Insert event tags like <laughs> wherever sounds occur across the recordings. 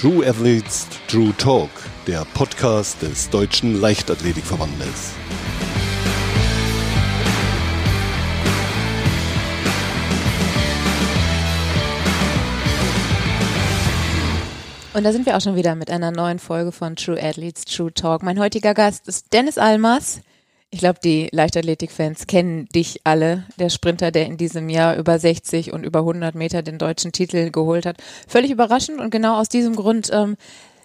True Athletes True Talk, der Podcast des Deutschen Leichtathletikverbandes. Und da sind wir auch schon wieder mit einer neuen Folge von True Athletes True Talk. Mein heutiger Gast ist Dennis Almas. Ich glaube, die Leichtathletik-Fans kennen dich alle. Der Sprinter, der in diesem Jahr über 60 und über 100 Meter den deutschen Titel geholt hat. Völlig überraschend und genau aus diesem Grund, ähm,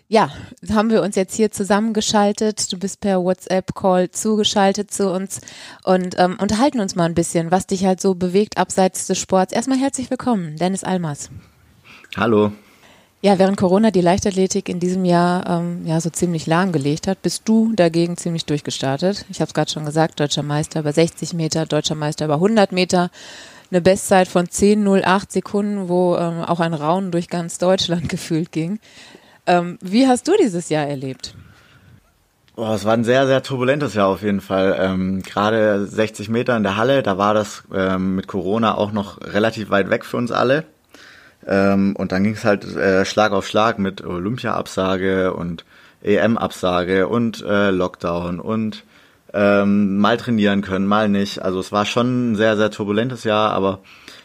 ja, haben wir uns jetzt hier zusammengeschaltet. Du bist per WhatsApp-Call zugeschaltet zu uns und ähm, unterhalten uns mal ein bisschen, was dich halt so bewegt abseits des Sports. Erstmal herzlich willkommen, Dennis Almas. Hallo. Ja, während Corona die Leichtathletik in diesem Jahr ähm, ja so ziemlich lahmgelegt hat, bist du dagegen ziemlich durchgestartet. Ich habe es gerade schon gesagt, deutscher Meister über 60 Meter, deutscher Meister über 100 Meter, eine Bestzeit von 10:08 Sekunden, wo ähm, auch ein Raunen durch ganz Deutschland <laughs> gefühlt ging. Ähm, wie hast du dieses Jahr erlebt? Boah, es war ein sehr, sehr turbulentes Jahr auf jeden Fall. Ähm, Gerade 60 Meter in der Halle, da war das ähm, mit Corona auch noch relativ weit weg für uns alle. Ähm, und dann ging es halt äh, Schlag auf Schlag mit Olympia-Absage und EM-Absage und äh, Lockdown und ähm, mal trainieren können, mal nicht. Also es war schon ein sehr, sehr turbulentes Jahr, aber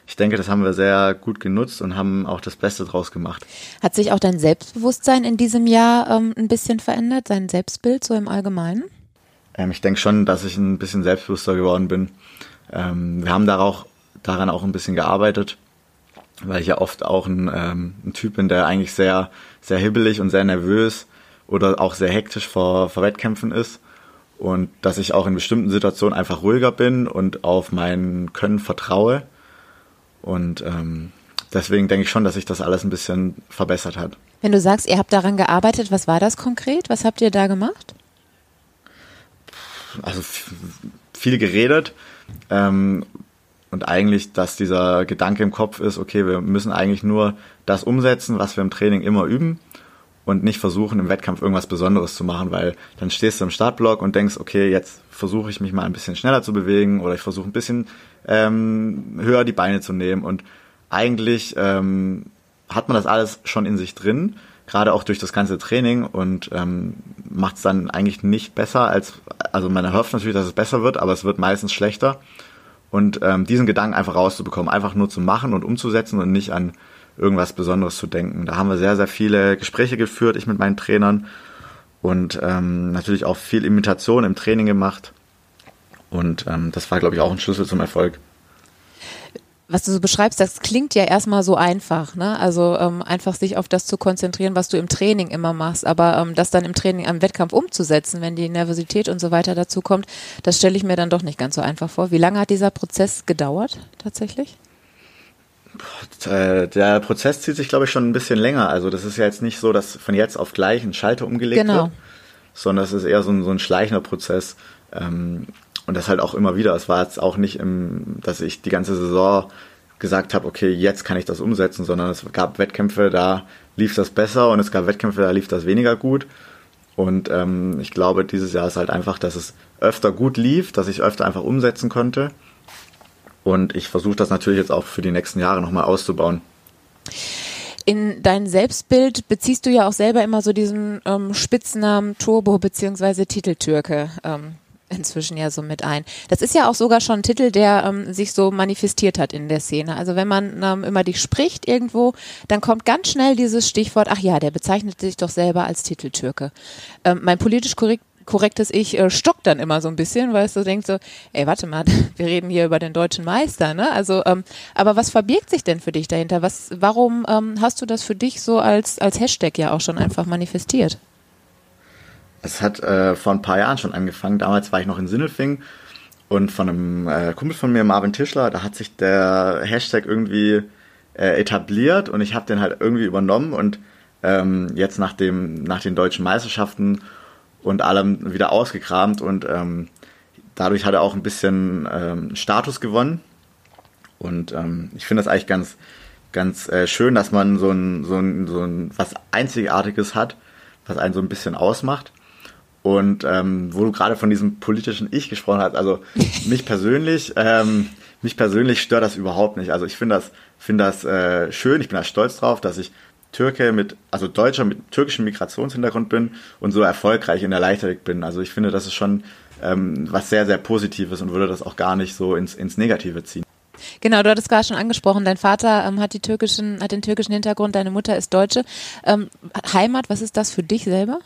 ich denke, das haben wir sehr gut genutzt und haben auch das Beste draus gemacht. Hat sich auch dein Selbstbewusstsein in diesem Jahr ähm, ein bisschen verändert, dein Selbstbild so im Allgemeinen? Ähm, ich denke schon, dass ich ein bisschen selbstbewusster geworden bin. Ähm, wir haben da auch, daran auch ein bisschen gearbeitet weil ich ja oft auch ein, ähm, ein Typ bin, der eigentlich sehr, sehr hibbelig und sehr nervös oder auch sehr hektisch vor, vor Wettkämpfen ist. Und dass ich auch in bestimmten Situationen einfach ruhiger bin und auf mein Können vertraue. Und ähm, deswegen denke ich schon, dass sich das alles ein bisschen verbessert hat. Wenn du sagst, ihr habt daran gearbeitet, was war das konkret? Was habt ihr da gemacht? Also viel geredet. Ähm, und eigentlich, dass dieser Gedanke im Kopf ist, okay, wir müssen eigentlich nur das umsetzen, was wir im Training immer üben und nicht versuchen, im Wettkampf irgendwas Besonderes zu machen, weil dann stehst du im Startblock und denkst, okay, jetzt versuche ich mich mal ein bisschen schneller zu bewegen oder ich versuche ein bisschen ähm, höher die Beine zu nehmen. Und eigentlich ähm, hat man das alles schon in sich drin, gerade auch durch das ganze Training und ähm, macht es dann eigentlich nicht besser als, also man erhofft natürlich, dass es besser wird, aber es wird meistens schlechter und ähm, diesen Gedanken einfach rauszubekommen, einfach nur zu machen und umzusetzen und nicht an irgendwas Besonderes zu denken. Da haben wir sehr, sehr viele Gespräche geführt, ich mit meinen Trainern und ähm, natürlich auch viel Imitation im Training gemacht. Und ähm, das war, glaube ich, auch ein Schlüssel zum Erfolg was du so beschreibst, das klingt ja erstmal so einfach, ne? Also ähm, einfach sich auf das zu konzentrieren, was du im Training immer machst, aber ähm, das dann im Training am Wettkampf umzusetzen, wenn die Nervosität und so weiter dazu kommt, das stelle ich mir dann doch nicht ganz so einfach vor. Wie lange hat dieser Prozess gedauert tatsächlich? Äh, der Prozess zieht sich, glaube ich, schon ein bisschen länger. Also das ist ja jetzt nicht so, dass von jetzt auf gleich ein Schalter umgelegt genau. wird, sondern es ist eher so ein, so ein schleichender Prozess. Ähm, und das halt auch immer wieder. Es war jetzt auch nicht, im, dass ich die ganze Saison gesagt habe, okay, jetzt kann ich das umsetzen, sondern es gab Wettkämpfe, da lief das besser und es gab Wettkämpfe, da lief das weniger gut. Und ähm, ich glaube, dieses Jahr ist halt einfach, dass es öfter gut lief, dass ich öfter einfach umsetzen konnte. Und ich versuche das natürlich jetzt auch für die nächsten Jahre nochmal auszubauen. In dein Selbstbild beziehst du ja auch selber immer so diesen ähm, Spitznamen Turbo beziehungsweise Titeltürke. Ähm, inzwischen ja so mit ein. Das ist ja auch sogar schon ein Titel, der ähm, sich so manifestiert hat in der Szene. Also wenn man ähm, immer dich spricht irgendwo, dann kommt ganz schnell dieses Stichwort, ach ja, der bezeichnet sich doch selber als Titeltürke. Ähm, mein politisch korrekt korrektes Ich äh, stockt dann immer so ein bisschen, weil es so denkt so, ey, warte mal, <laughs> wir reden hier über den deutschen Meister, ne? Also, ähm, aber was verbirgt sich denn für dich dahinter? Was, warum ähm, hast du das für dich so als als Hashtag ja auch schon einfach manifestiert? Es hat äh, vor ein paar Jahren schon angefangen. Damals war ich noch in Sinnelfing und von einem äh, Kumpel von mir, Marvin Tischler, da hat sich der Hashtag irgendwie äh, etabliert und ich habe den halt irgendwie übernommen und ähm, jetzt nach, dem, nach den deutschen Meisterschaften und allem wieder ausgekramt und ähm, dadurch hat er auch ein bisschen ähm, Status gewonnen. Und ähm, ich finde das eigentlich ganz, ganz äh, schön, dass man so ein, so ein, so ein was Einzigartiges hat, was einen so ein bisschen ausmacht. Und ähm, wo du gerade von diesem politischen Ich gesprochen hast, also <laughs> mich persönlich, ähm, mich persönlich stört das überhaupt nicht. Also ich finde das, finde das äh, schön, ich bin da stolz drauf, dass ich Türke mit, also Deutscher mit türkischem Migrationshintergrund bin und so erfolgreich in der Leichtathletik bin. Also ich finde, das ist schon ähm, was sehr, sehr Positives und würde das auch gar nicht so ins, ins Negative ziehen. Genau, du hattest gerade schon angesprochen, dein Vater ähm, hat, die türkischen, hat den türkischen Hintergrund, deine Mutter ist Deutsche. Ähm, Heimat, was ist das für dich selber?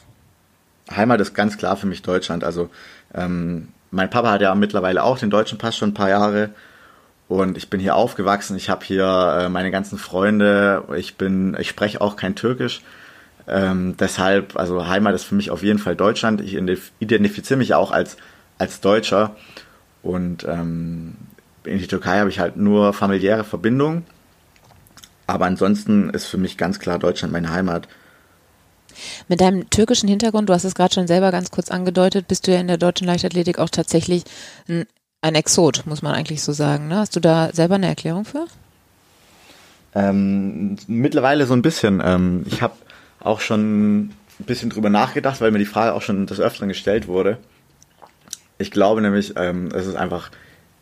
Heimat ist ganz klar für mich Deutschland. Also ähm, mein Papa hat ja mittlerweile auch den deutschen Pass schon ein paar Jahre und ich bin hier aufgewachsen. Ich habe hier äh, meine ganzen Freunde. Ich bin, ich spreche auch kein Türkisch. Ähm, deshalb, also Heimat ist für mich auf jeden Fall Deutschland. Ich identifiziere mich auch als als Deutscher und ähm, in die Türkei habe ich halt nur familiäre Verbindungen. Aber ansonsten ist für mich ganz klar Deutschland meine Heimat. Mit deinem türkischen Hintergrund, du hast es gerade schon selber ganz kurz angedeutet, bist du ja in der deutschen Leichtathletik auch tatsächlich ein, ein Exot, muss man eigentlich so sagen. Ne? Hast du da selber eine Erklärung für? Ähm, mittlerweile so ein bisschen. Ähm, ich habe auch schon ein bisschen drüber nachgedacht, weil mir die Frage auch schon des Öfteren gestellt wurde. Ich glaube nämlich, ähm, es ist einfach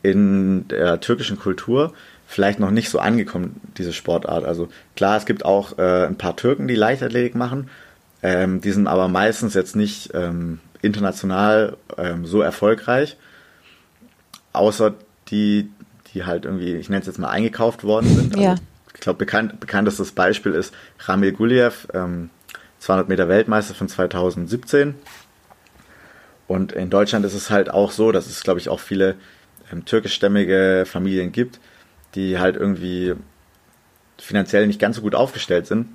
in der türkischen Kultur vielleicht noch nicht so angekommen, diese Sportart. Also klar, es gibt auch äh, ein paar Türken, die Leichtathletik machen, ähm, die sind aber meistens jetzt nicht ähm, international ähm, so erfolgreich, außer die, die halt irgendwie, ich nenne es jetzt mal eingekauft worden sind. Also, ja. Ich glaube, bekannt, bekanntestes Beispiel ist Ramil Guliev, 200 ähm, Meter Weltmeister von 2017. Und in Deutschland ist es halt auch so, dass es, glaube ich, auch viele ähm, türkischstämmige Familien gibt, die halt irgendwie finanziell nicht ganz so gut aufgestellt sind.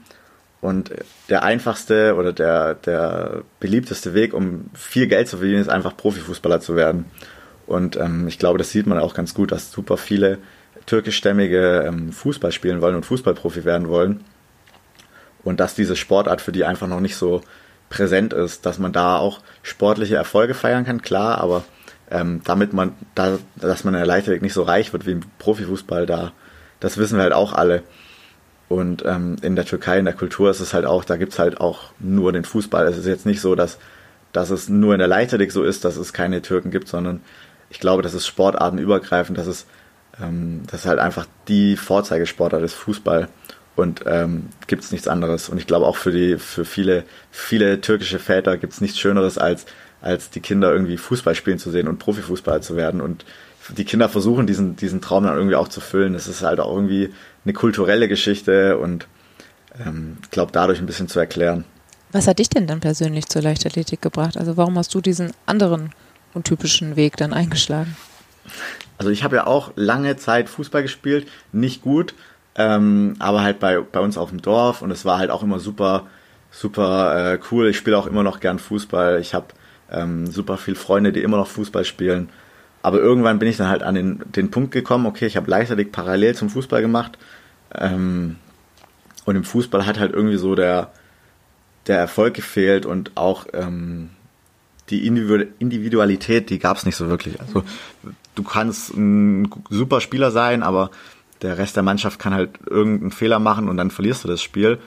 Und der einfachste oder der, der beliebteste Weg, um viel Geld zu verdienen, ist einfach Profifußballer zu werden. Und ähm, ich glaube, das sieht man auch ganz gut, dass super viele türkischstämmige ähm, Fußball spielen wollen und Fußballprofi werden wollen. Und dass diese Sportart für die einfach noch nicht so präsent ist, dass man da auch sportliche Erfolge feiern kann, klar, aber ähm, damit man, da, dass man in der Leichtathletik nicht so reich wird wie im Profifußball, da, das wissen wir halt auch alle. Und ähm, in der Türkei, in der Kultur ist es halt auch, da gibt's halt auch nur den Fußball. Es ist jetzt nicht so, dass, dass es nur in der Leichtathletik so ist, dass es keine Türken gibt, sondern ich glaube, das ist sportartenübergreifend, dass es, ähm, das ist halt einfach die Vorzeigesportart ist Fußball und ähm, gibt nichts anderes. Und ich glaube auch für die, für viele, viele türkische Väter gibt's nichts Schöneres als als die Kinder irgendwie Fußball spielen zu sehen und Profifußballer zu werden. Und die Kinder versuchen diesen, diesen Traum dann irgendwie auch zu füllen. Das ist halt auch irgendwie eine kulturelle Geschichte und ähm, ich glaube dadurch ein bisschen zu erklären. Was hat dich denn dann persönlich zur Leichtathletik gebracht? Also warum hast du diesen anderen untypischen Weg dann eingeschlagen? Also ich habe ja auch lange Zeit Fußball gespielt, nicht gut, ähm, aber halt bei, bei uns auf dem Dorf und es war halt auch immer super, super äh, cool. Ich spiele auch immer noch gern Fußball. Ich habe ähm, super viele Freunde, die immer noch Fußball spielen. Aber irgendwann bin ich dann halt an den, den Punkt gekommen, okay, ich habe Leichtathletik parallel zum Fußball gemacht. Ähm, und im Fußball hat halt irgendwie so der, der Erfolg gefehlt und auch ähm, die Individualität, die gab es nicht so wirklich. Also du kannst ein super Spieler sein, aber der Rest der Mannschaft kann halt irgendeinen Fehler machen und dann verlierst du das Spiel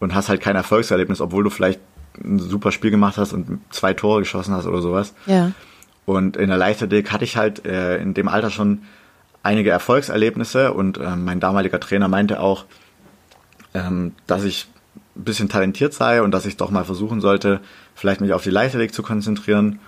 und hast halt kein Erfolgserlebnis, obwohl du vielleicht ein super Spiel gemacht hast und zwei Tore geschossen hast oder sowas. Ja. Und in der Leichtathletik hatte ich halt äh, in dem Alter schon einige Erfolgserlebnisse und äh, mein damaliger Trainer meinte auch, ähm, dass ich ein bisschen talentiert sei und dass ich doch mal versuchen sollte, vielleicht mich auf die Leichtathletik zu konzentrieren.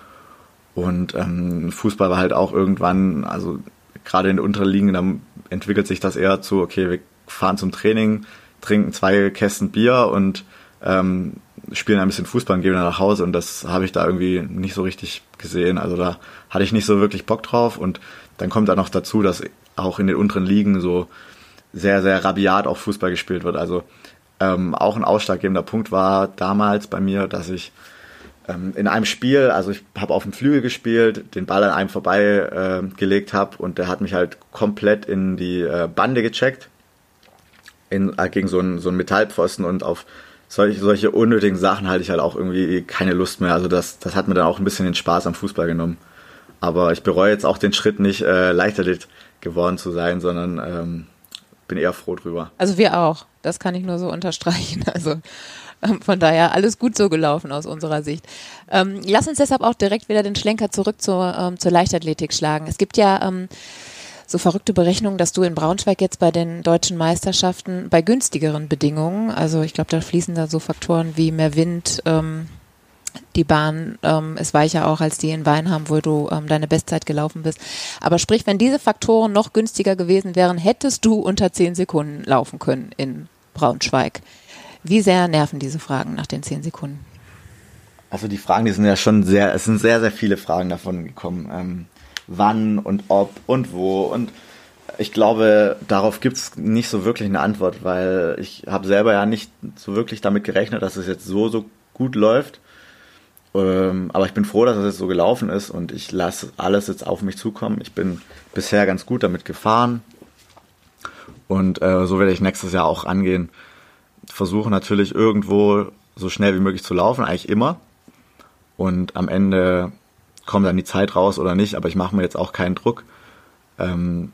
Und ähm, Fußball war halt auch irgendwann, also gerade in den unteren Ligen, da entwickelt sich das eher zu, okay, wir fahren zum Training, trinken zwei Kästen Bier und ähm, spielen ein bisschen Fußball und gehen dann nach Hause und das habe ich da irgendwie nicht so richtig gesehen. Also da hatte ich nicht so wirklich Bock drauf und dann kommt da noch dazu, dass auch in den unteren Ligen so sehr, sehr rabiat auch Fußball gespielt wird. Also ähm, auch ein ausschlaggebender Punkt war damals bei mir, dass ich ähm, in einem Spiel, also ich habe auf dem Flügel gespielt, den Ball an einem vorbei äh, gelegt habe und der hat mich halt komplett in die äh, Bande gecheckt in, äh, gegen so einen, so einen Metallpfosten und auf solche, solche unnötigen Sachen halte ich halt auch irgendwie keine Lust mehr. Also das, das hat mir dann auch ein bisschen den Spaß am Fußball genommen. Aber ich bereue jetzt auch den Schritt nicht, äh, Leichtathlet geworden zu sein, sondern ähm, bin eher froh drüber. Also wir auch. Das kann ich nur so unterstreichen. <laughs> Also ähm, von daher alles gut so gelaufen aus unserer Sicht. Ähm, lass uns deshalb auch direkt wieder den Schlenker zurück zur, ähm, zur Leichtathletik schlagen. Es gibt ja ähm, so verrückte Berechnungen, dass du in Braunschweig jetzt bei den deutschen Meisterschaften bei günstigeren Bedingungen, also ich glaube, da fließen da so Faktoren wie mehr Wind, ähm, die Bahn ähm, ist weicher auch als die in Weinheim, wo du ähm, deine Bestzeit gelaufen bist. Aber sprich, wenn diese Faktoren noch günstiger gewesen wären, hättest du unter zehn Sekunden laufen können in Braunschweig. Wie sehr nerven diese Fragen nach den zehn Sekunden? Also die Fragen, die sind ja schon sehr, es sind sehr, sehr viele Fragen davon gekommen. Ähm, wann und ob und wo und ich glaube, darauf gibt es nicht so wirklich eine Antwort, weil ich habe selber ja nicht so wirklich damit gerechnet, dass es jetzt so, so gut läuft. Ähm, aber ich bin froh, dass es jetzt so gelaufen ist und ich lasse alles jetzt auf mich zukommen. Ich bin bisher ganz gut damit gefahren und äh, so werde ich nächstes Jahr auch angehen. Versuche natürlich irgendwo so schnell wie möglich zu laufen, eigentlich immer. Und am Ende kommt dann die Zeit raus oder nicht, aber ich mache mir jetzt auch keinen Druck. Ähm,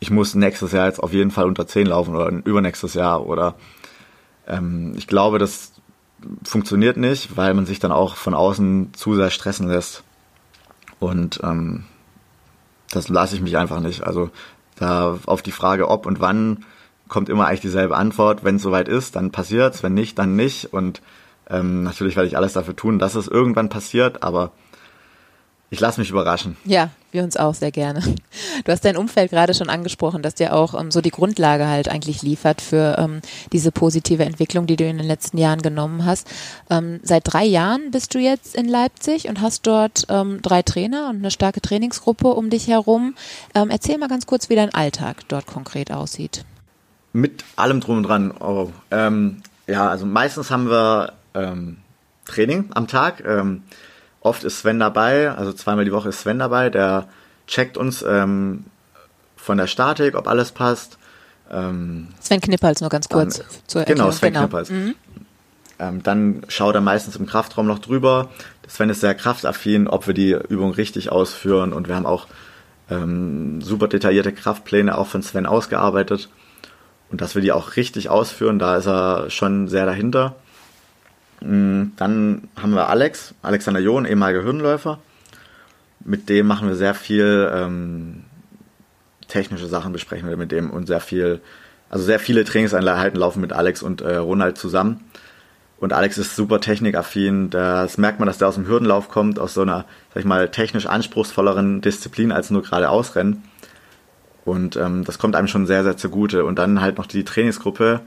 ich muss nächstes Jahr jetzt auf jeden Fall unter 10 laufen oder übernächstes Jahr oder ähm, ich glaube, das funktioniert nicht, weil man sich dann auch von außen zu sehr stressen lässt. Und ähm, das lasse ich mich einfach nicht. Also da auf die Frage ob und wann kommt immer eigentlich dieselbe Antwort. Wenn es soweit ist, dann passiert's. Wenn nicht, dann nicht. Und ähm, natürlich werde ich alles dafür tun, dass es irgendwann passiert, aber ich lasse mich überraschen. Ja, wir uns auch sehr gerne. Du hast dein Umfeld gerade schon angesprochen, dass dir auch ähm, so die Grundlage halt eigentlich liefert für ähm, diese positive Entwicklung, die du in den letzten Jahren genommen hast. Ähm, seit drei Jahren bist du jetzt in Leipzig und hast dort ähm, drei Trainer und eine starke Trainingsgruppe um dich herum. Ähm, erzähl mal ganz kurz, wie dein Alltag dort konkret aussieht. Mit allem drum und dran. Oh, ähm, ja, also meistens haben wir Training am Tag Oft ist Sven dabei, also zweimal die Woche ist Sven dabei, der checkt uns ähm, von der Statik, ob alles passt. Ähm, Sven Knippals nur ganz kurz dann, zur Erklärung. Genau, Sven genau. Knippals. Mhm. Ähm, dann schaut er meistens im Kraftraum noch drüber. Sven ist sehr kraftaffin, ob wir die Übung richtig ausführen und wir haben auch ähm, super detaillierte Kraftpläne auch von Sven ausgearbeitet und dass wir die auch richtig ausführen, da ist er schon sehr dahinter. Mm, dann haben wir Alex, Alexander John, ehemaliger Hürdenläufer. Mit dem machen wir sehr viel ähm, technische Sachen, besprechen wir mit dem und sehr viel, also sehr viele Trainingseinheiten laufen mit Alex und äh, Ronald zusammen. Und Alex ist super technikaffin. Das merkt man, dass der aus dem Hürdenlauf kommt, aus so einer, sag ich mal, technisch anspruchsvolleren Disziplin als nur gerade Ausrennen. Und ähm, das kommt einem schon sehr, sehr zugute. Und dann halt noch die Trainingsgruppe,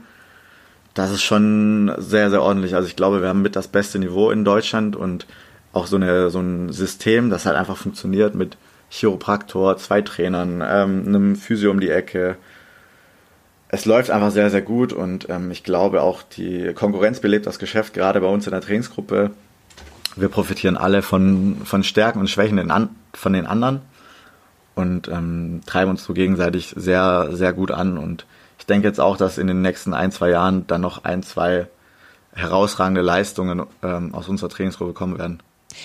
das ist schon sehr, sehr ordentlich. Also ich glaube, wir haben mit das beste Niveau in Deutschland und auch so, eine, so ein System, das halt einfach funktioniert mit Chiropraktor, zwei Trainern, ähm, einem Physio um die Ecke. Es läuft einfach sehr, sehr gut und ähm, ich glaube auch, die Konkurrenz belebt das Geschäft, gerade bei uns in der Trainingsgruppe. Wir profitieren alle von, von Stärken und Schwächen an, von den anderen und ähm, treiben uns so gegenseitig sehr, sehr gut an und ich denke jetzt auch, dass in den nächsten ein, zwei Jahren dann noch ein, zwei herausragende Leistungen ähm, aus unserer Trainingsgruppe kommen werden.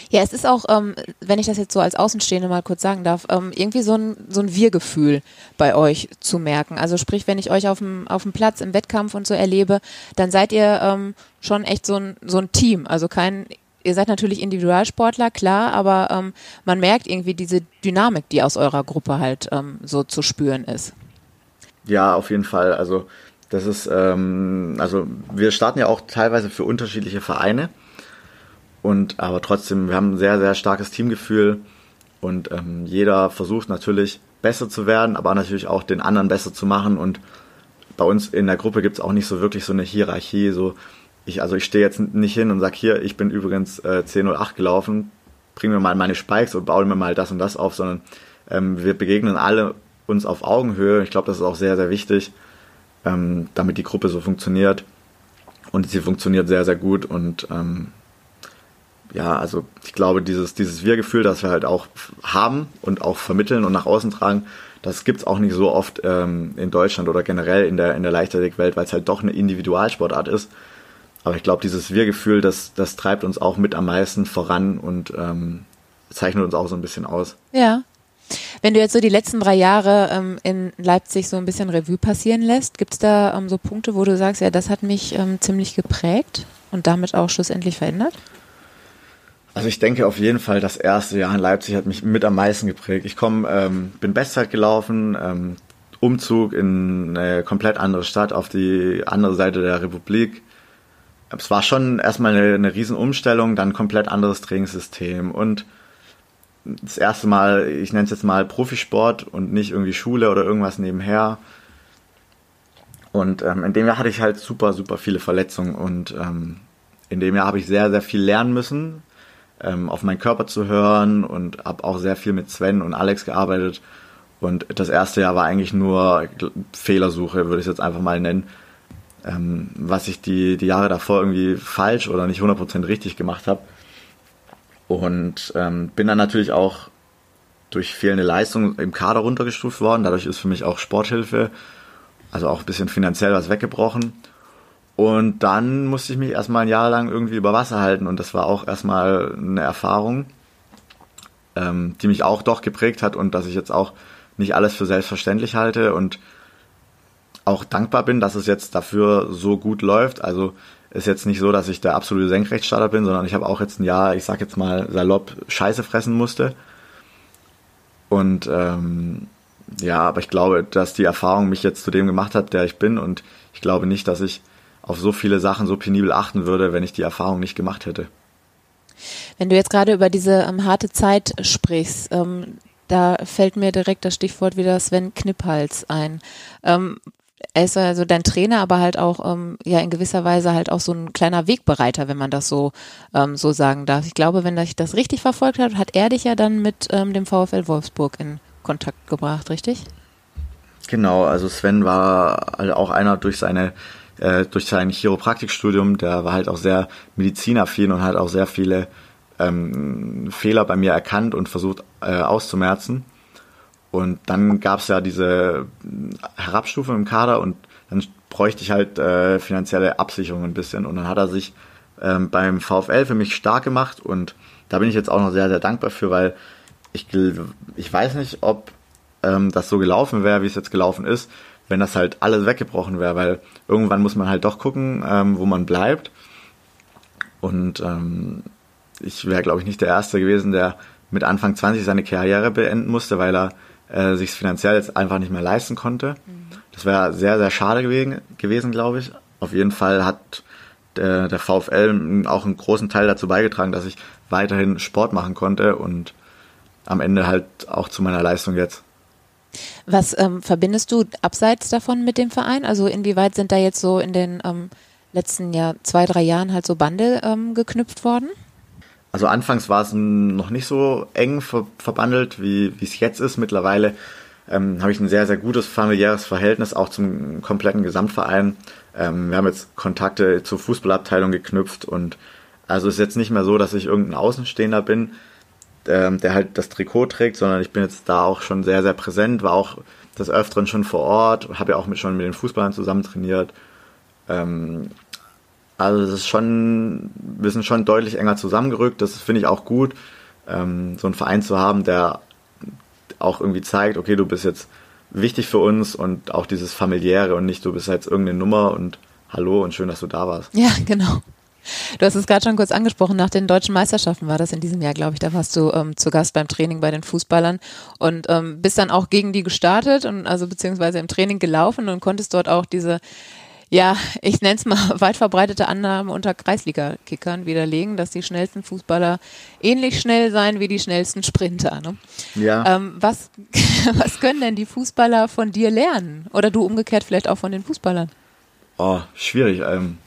Ja, es ist auch, ähm, wenn ich das jetzt so als Außenstehende mal kurz sagen darf, ähm, irgendwie so ein, so ein Wir-Gefühl bei euch zu merken. Also sprich, wenn ich euch auf dem, Platz im Wettkampf und so erlebe, dann seid ihr ähm, schon echt so ein, so ein Team. Also kein, ihr seid natürlich Individualsportler, klar, aber ähm, man merkt irgendwie diese Dynamik, die aus eurer Gruppe halt ähm, so zu spüren ist. Ja, auf jeden Fall. Also das ist, ähm, also wir starten ja auch teilweise für unterschiedliche Vereine. Und aber trotzdem, wir haben ein sehr, sehr starkes Teamgefühl. Und ähm, jeder versucht natürlich besser zu werden, aber natürlich auch den anderen besser zu machen. Und bei uns in der Gruppe gibt es auch nicht so wirklich so eine Hierarchie, so ich, also ich stehe jetzt nicht hin und sag hier, ich bin übrigens äh, 10.08 gelaufen, bring mir mal meine Spikes und baue mir mal das und das auf, sondern ähm, wir begegnen alle uns auf Augenhöhe. Ich glaube, das ist auch sehr, sehr wichtig, ähm, damit die Gruppe so funktioniert. Und sie funktioniert sehr, sehr gut. Und ähm, ja, also ich glaube, dieses, dieses Wir-Gefühl, das wir halt auch haben und auch vermitteln und nach außen tragen, das gibt es auch nicht so oft ähm, in Deutschland oder generell in der, in der Leichtathletikwelt, weil es halt doch eine Individualsportart ist. Aber ich glaube, dieses Wir-Gefühl, das, das treibt uns auch mit am meisten voran und ähm, zeichnet uns auch so ein bisschen aus. Ja, wenn du jetzt so die letzten drei Jahre ähm, in Leipzig so ein bisschen Revue passieren lässt, gibt es da ähm, so Punkte, wo du sagst, ja, das hat mich ähm, ziemlich geprägt und damit auch schlussendlich verändert? Also ich denke auf jeden Fall, das erste Jahr in Leipzig hat mich mit am meisten geprägt. Ich komme, ähm, bin Bestzeit gelaufen, ähm, Umzug in eine komplett andere Stadt auf die andere Seite der Republik. Es war schon erstmal eine, eine Riesenumstellung, dann komplett anderes Trainingssystem und das erste Mal, ich nenne es jetzt mal Profisport und nicht irgendwie Schule oder irgendwas nebenher. Und ähm, in dem Jahr hatte ich halt super, super viele Verletzungen und ähm, in dem Jahr habe ich sehr, sehr viel lernen müssen, ähm, auf meinen Körper zu hören und habe auch sehr viel mit Sven und Alex gearbeitet. Und das erste Jahr war eigentlich nur Fehlersuche, würde ich es jetzt einfach mal nennen. Ähm, was ich die, die Jahre davor irgendwie falsch oder nicht 100% richtig gemacht habe. Und ähm, bin dann natürlich auch durch fehlende Leistung im Kader runtergestuft worden. Dadurch ist für mich auch Sporthilfe, also auch ein bisschen finanziell was weggebrochen. Und dann musste ich mich erstmal ein Jahr lang irgendwie über Wasser halten und das war auch erstmal eine Erfahrung, ähm, die mich auch doch geprägt hat und dass ich jetzt auch nicht alles für selbstverständlich halte und auch dankbar bin, dass es jetzt dafür so gut läuft. Also ist jetzt nicht so, dass ich der absolute Senkrechtstarter bin, sondern ich habe auch jetzt ein Jahr, ich sag jetzt mal salopp, Scheiße fressen musste. Und ähm, ja, aber ich glaube, dass die Erfahrung mich jetzt zu dem gemacht hat, der ich bin. Und ich glaube nicht, dass ich auf so viele Sachen so penibel achten würde, wenn ich die Erfahrung nicht gemacht hätte. Wenn du jetzt gerade über diese ähm, harte Zeit sprichst, ähm, da fällt mir direkt das Stichwort wieder Sven Knipphals ein. Ähm, er ist also dein Trainer, aber halt auch ähm, ja in gewisser Weise halt auch so ein kleiner Wegbereiter, wenn man das so ähm, so sagen darf. Ich glaube, wenn ich das richtig verfolgt habe, hat er dich ja dann mit ähm, dem VfL Wolfsburg in Kontakt gebracht, richtig? Genau, also Sven war halt auch einer durch seine äh, durch sein Chiropraktikstudium, der war halt auch sehr medizinaffin und hat auch sehr viele ähm, Fehler bei mir erkannt und versucht äh, auszumerzen. Und dann gab es ja diese Herabstufe im Kader und dann bräuchte ich halt äh, finanzielle Absicherung ein bisschen. Und dann hat er sich ähm, beim VfL für mich stark gemacht und da bin ich jetzt auch noch sehr, sehr dankbar für, weil ich, ich weiß nicht, ob ähm, das so gelaufen wäre, wie es jetzt gelaufen ist, wenn das halt alles weggebrochen wäre, weil irgendwann muss man halt doch gucken, ähm, wo man bleibt. Und ähm, ich wäre, glaube ich, nicht der Erste gewesen, der mit Anfang 20 seine Karriere beenden musste, weil er äh, sich finanziell jetzt einfach nicht mehr leisten konnte. Mhm. Das wäre sehr, sehr schade gewesen, gewesen glaube ich. Auf jeden Fall hat der, der VfL auch einen großen Teil dazu beigetragen, dass ich weiterhin Sport machen konnte und am Ende halt auch zu meiner Leistung jetzt. Was ähm, verbindest du abseits davon mit dem Verein? Also inwieweit sind da jetzt so in den ähm, letzten Jahr, zwei, drei Jahren halt so Bande ähm, geknüpft worden? Also anfangs war es noch nicht so eng ver verbandelt, wie es jetzt ist. Mittlerweile ähm, habe ich ein sehr, sehr gutes familiäres Verhältnis, auch zum kompletten Gesamtverein. Ähm, wir haben jetzt Kontakte zur Fußballabteilung geknüpft und also ist jetzt nicht mehr so, dass ich irgendein Außenstehender bin, ähm, der halt das Trikot trägt, sondern ich bin jetzt da auch schon sehr, sehr präsent, war auch des Öfteren schon vor Ort, habe ja auch mit, schon mit den Fußballern zusammen trainiert. Ähm, also es ist schon, wir sind schon deutlich enger zusammengerückt. Das finde ich auch gut, ähm, so einen Verein zu haben, der auch irgendwie zeigt, okay, du bist jetzt wichtig für uns und auch dieses familiäre und nicht, du bist jetzt irgendeine Nummer und hallo und schön, dass du da warst. Ja, <laughs> genau. Du hast es gerade schon kurz angesprochen, nach den deutschen Meisterschaften war das in diesem Jahr, glaube ich, da warst du ähm, zu Gast beim Training bei den Fußballern und ähm, bist dann auch gegen die gestartet und also beziehungsweise im Training gelaufen und konntest dort auch diese ja, ich nenne es mal <laughs> weit verbreitete Annahme unter Kreisliga-Kickern widerlegen, dass die schnellsten Fußballer ähnlich schnell seien wie die schnellsten Sprinter. Ne? Ja. Ähm, was, <laughs> was können denn die Fußballer von dir lernen? Oder du umgekehrt vielleicht auch von den Fußballern? Oh, schwierig. Ähm,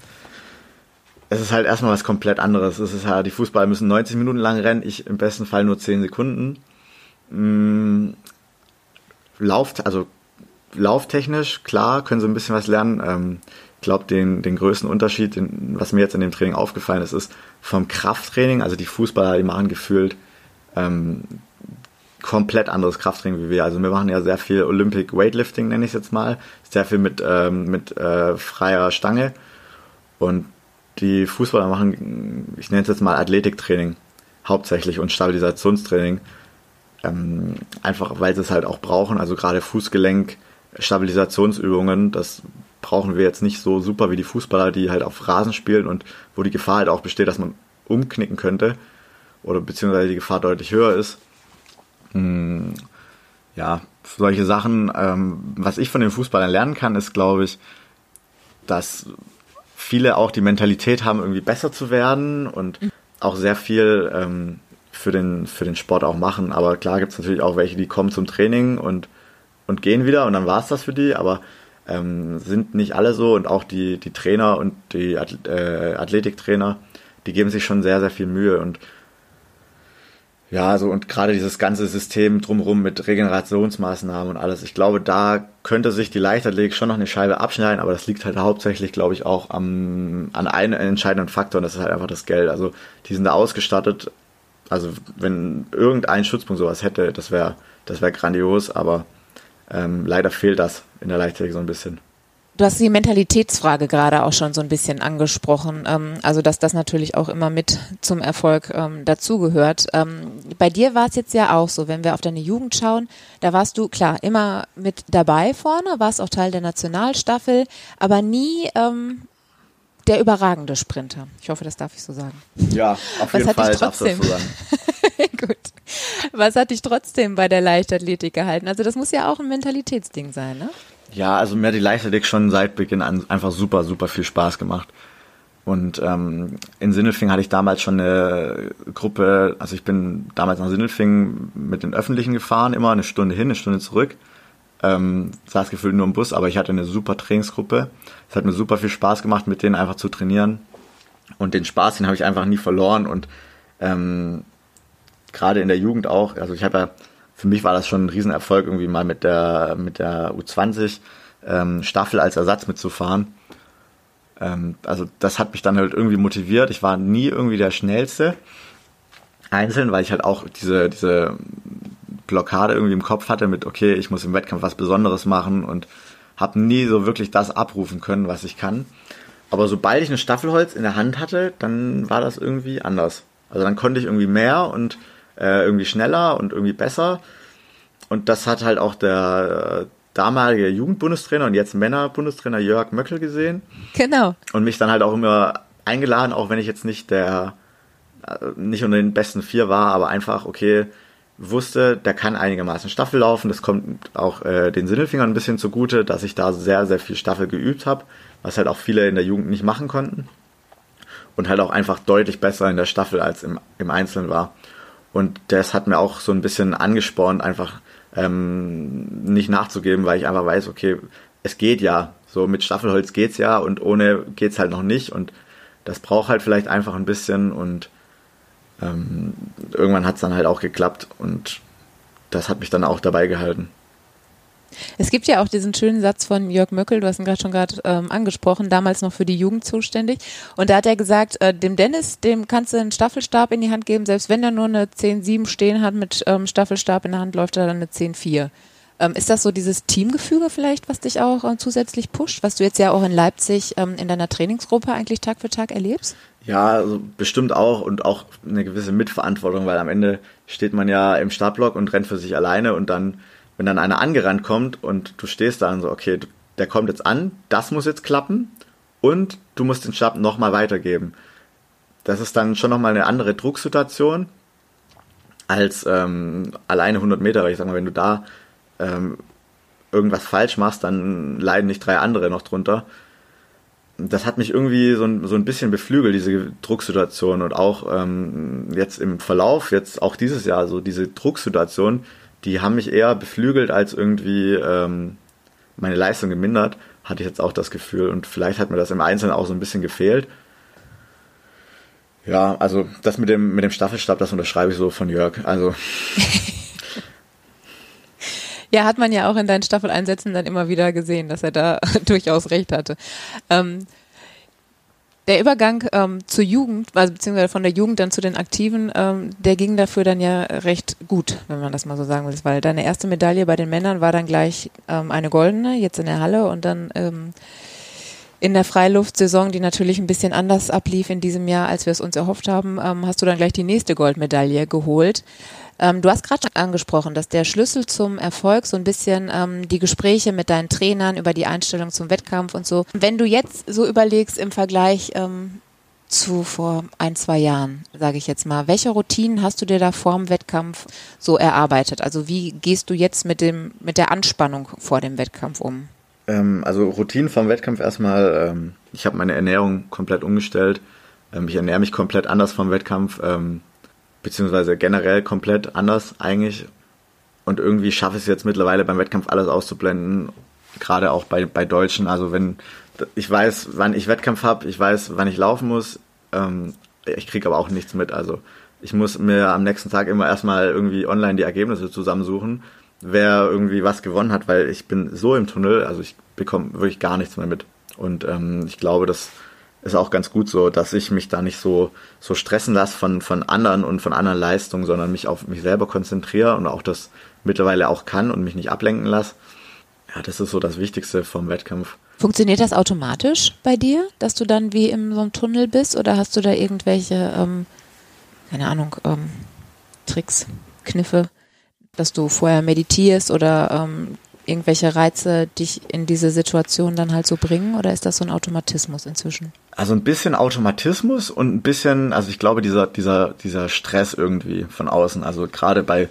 es ist halt erstmal was komplett anderes. Es ist halt, die Fußballer müssen 90 Minuten lang rennen, ich im besten Fall nur 10 Sekunden. Mm, Lauft, also lauftechnisch, klar, können sie ein bisschen was lernen. Ähm, ich glaube, den, den größten Unterschied, den, was mir jetzt in dem Training aufgefallen ist, ist vom Krafttraining, also die Fußballer, die machen gefühlt ähm, komplett anderes Krafttraining wie wir. Also wir machen ja sehr viel Olympic Weightlifting, nenne ich es jetzt mal. Sehr viel mit, ähm, mit äh, freier Stange. Und die Fußballer machen, ich nenne es jetzt mal Athletiktraining hauptsächlich und Stabilisationstraining. Ähm, einfach weil sie es halt auch brauchen. Also gerade Fußgelenk, Stabilisationsübungen, das brauchen wir jetzt nicht so super wie die Fußballer, die halt auf Rasen spielen und wo die Gefahr halt auch besteht, dass man umknicken könnte. oder beziehungsweise die Gefahr deutlich höher ist. Hm, ja, solche Sachen, ähm, was ich von den Fußballern lernen kann, ist, glaube ich, dass viele auch die Mentalität haben, irgendwie besser zu werden und auch sehr viel ähm, für, den, für den Sport auch machen. Aber klar gibt es natürlich auch welche, die kommen zum Training und, und gehen wieder und dann war es das für die, aber ähm, sind nicht alle so und auch die, die Trainer und die äh, Athletiktrainer, die geben sich schon sehr, sehr viel Mühe und ja, also und gerade dieses ganze System drumherum mit Regenerationsmaßnahmen und alles, ich glaube, da könnte sich die Leichtathletik schon noch eine Scheibe abschneiden, aber das liegt halt hauptsächlich, glaube ich, auch am, an einem entscheidenden Faktor und das ist halt einfach das Geld. Also die sind da ausgestattet, also wenn irgendein Schutzpunkt sowas hätte, das wäre das wäre grandios, aber ähm, leider fehlt das in der Leichtathletik so ein bisschen. Du hast die Mentalitätsfrage gerade auch schon so ein bisschen angesprochen, ähm, also dass das natürlich auch immer mit zum Erfolg ähm, dazugehört. Ähm, bei dir war es jetzt ja auch so, wenn wir auf deine Jugend schauen, da warst du klar immer mit dabei vorne, warst auch Teil der Nationalstaffel, aber nie ähm, der überragende Sprinter. Ich hoffe, das darf ich so sagen. Ja, auf Was jeden hat Fall dich darfst du das trotzdem? so sagen. <laughs> Gut. <laughs> Was hat dich trotzdem bei der Leichtathletik gehalten? Also das muss ja auch ein Mentalitätsding sein, ne? Ja, also mir hat die Leichtathletik schon seit Beginn an einfach super, super viel Spaß gemacht. Und ähm, in Sindelfing hatte ich damals schon eine Gruppe, also ich bin damals nach Sindelfing mit den Öffentlichen gefahren, immer eine Stunde hin, eine Stunde zurück. Ähm, saß gefühlt nur im Bus, aber ich hatte eine super Trainingsgruppe. Es hat mir super viel Spaß gemacht, mit denen einfach zu trainieren. Und den Spaß, den habe ich einfach nie verloren. Und ähm, gerade in der Jugend auch, also ich habe ja, für mich war das schon ein Riesenerfolg, irgendwie mal mit der, mit der U20 ähm, Staffel als Ersatz mitzufahren. Ähm, also das hat mich dann halt irgendwie motiviert. Ich war nie irgendwie der Schnellste einzeln, weil ich halt auch diese, diese Blockade irgendwie im Kopf hatte mit, okay, ich muss im Wettkampf was Besonderes machen und habe nie so wirklich das abrufen können, was ich kann. Aber sobald ich ein Staffelholz in der Hand hatte, dann war das irgendwie anders. Also dann konnte ich irgendwie mehr und äh, irgendwie schneller und irgendwie besser. Und das hat halt auch der äh, damalige Jugendbundestrainer und jetzt Männerbundestrainer Jörg Möckel gesehen Genau. und mich dann halt auch immer eingeladen, auch wenn ich jetzt nicht der äh, nicht unter den besten vier war, aber einfach okay wusste, der kann einigermaßen Staffel laufen. Das kommt auch äh, den Sindelfingern ein bisschen zugute, dass ich da sehr sehr viel Staffel geübt habe, was halt auch viele in der Jugend nicht machen konnten und halt auch einfach deutlich besser in der Staffel als im, im Einzelnen war. Und das hat mir auch so ein bisschen angespornt, einfach ähm, nicht nachzugeben, weil ich einfach weiß, okay, es geht ja. So mit Staffelholz geht's ja und ohne geht's halt noch nicht. Und das braucht halt vielleicht einfach ein bisschen und ähm, irgendwann hat's dann halt auch geklappt und das hat mich dann auch dabei gehalten. Es gibt ja auch diesen schönen Satz von Jörg Möckel, du hast ihn gerade schon gerade ähm, angesprochen, damals noch für die Jugend zuständig. Und da hat er gesagt, äh, dem Dennis, dem kannst du einen Staffelstab in die Hand geben, selbst wenn er nur eine 10-7 stehen hat mit ähm, Staffelstab in der Hand, läuft er dann eine 10-4. Ähm, ist das so dieses Teamgefüge vielleicht, was dich auch äh, zusätzlich pusht, was du jetzt ja auch in Leipzig ähm, in deiner Trainingsgruppe eigentlich Tag für Tag erlebst? Ja, also bestimmt auch und auch eine gewisse Mitverantwortung, weil am Ende steht man ja im Startblock und rennt für sich alleine und dann, wenn dann einer angerannt kommt und du stehst da und so, okay, der kommt jetzt an, das muss jetzt klappen und du musst den Stab nochmal weitergeben. Das ist dann schon nochmal eine andere Drucksituation als ähm, alleine 100 Meter, weil ich sag mal, wenn du da ähm, irgendwas falsch machst, dann leiden nicht drei andere noch drunter das hat mich irgendwie so ein, so ein bisschen beflügelt, diese Drucksituation und auch ähm, jetzt im Verlauf, jetzt auch dieses Jahr, so diese Drucksituation, die haben mich eher beflügelt als irgendwie ähm, meine Leistung gemindert, hatte ich jetzt auch das Gefühl und vielleicht hat mir das im Einzelnen auch so ein bisschen gefehlt. Ja, also das mit dem, mit dem Staffelstab, das unterschreibe ich so von Jörg. Also <laughs> Ja, hat man ja auch in deinen Staffeleinsätzen dann immer wieder gesehen, dass er da <laughs> durchaus recht hatte. Ähm, der Übergang ähm, zur Jugend, also beziehungsweise von der Jugend dann zu den Aktiven, ähm, der ging dafür dann ja recht gut, wenn man das mal so sagen will. Weil deine erste Medaille bei den Männern war dann gleich ähm, eine goldene, jetzt in der Halle und dann ähm, in der Freiluftsaison, die natürlich ein bisschen anders ablief in diesem Jahr, als wir es uns erhofft haben, ähm, hast du dann gleich die nächste Goldmedaille geholt. Ähm, du hast gerade schon angesprochen, dass der Schlüssel zum Erfolg so ein bisschen ähm, die Gespräche mit deinen Trainern über die Einstellung zum Wettkampf und so. Wenn du jetzt so überlegst im Vergleich ähm, zu vor ein, zwei Jahren, sage ich jetzt mal. Welche Routinen hast du dir da vor dem Wettkampf so erarbeitet? Also wie gehst du jetzt mit dem mit der Anspannung vor dem Wettkampf um? Ähm, also Routinen vom Wettkampf erstmal. Ähm, ich habe meine Ernährung komplett umgestellt. Ähm, ich ernähre mich komplett anders vom Wettkampf, beziehungsweise generell komplett anders eigentlich. Und irgendwie schaffe ich es jetzt mittlerweile beim Wettkampf alles auszublenden, gerade auch bei, bei Deutschen. Also wenn ich weiß, wann ich Wettkampf habe, ich weiß, wann ich laufen muss. Ähm, ich kriege aber auch nichts mit. Also ich muss mir am nächsten Tag immer erstmal irgendwie online die Ergebnisse zusammensuchen, wer irgendwie was gewonnen hat, weil ich bin so im Tunnel, also ich bekomme wirklich gar nichts mehr mit. Und ähm, ich glaube, das ist auch ganz gut so, dass ich mich da nicht so, so stressen lasse von, von anderen und von anderen Leistungen, sondern mich auf mich selber konzentriere und auch das mittlerweile auch kann und mich nicht ablenken lasse. Ja, das ist so das Wichtigste vom Wettkampf. Funktioniert das automatisch bei dir, dass du dann wie in so einem Tunnel bist oder hast du da irgendwelche, ähm, keine Ahnung, ähm, Tricks, Kniffe, dass du vorher meditierst oder ähm, irgendwelche Reize dich in diese Situation dann halt so bringen oder ist das so ein Automatismus inzwischen? Also ein bisschen Automatismus und ein bisschen, also ich glaube, dieser, dieser, dieser Stress irgendwie von außen. Also gerade bei,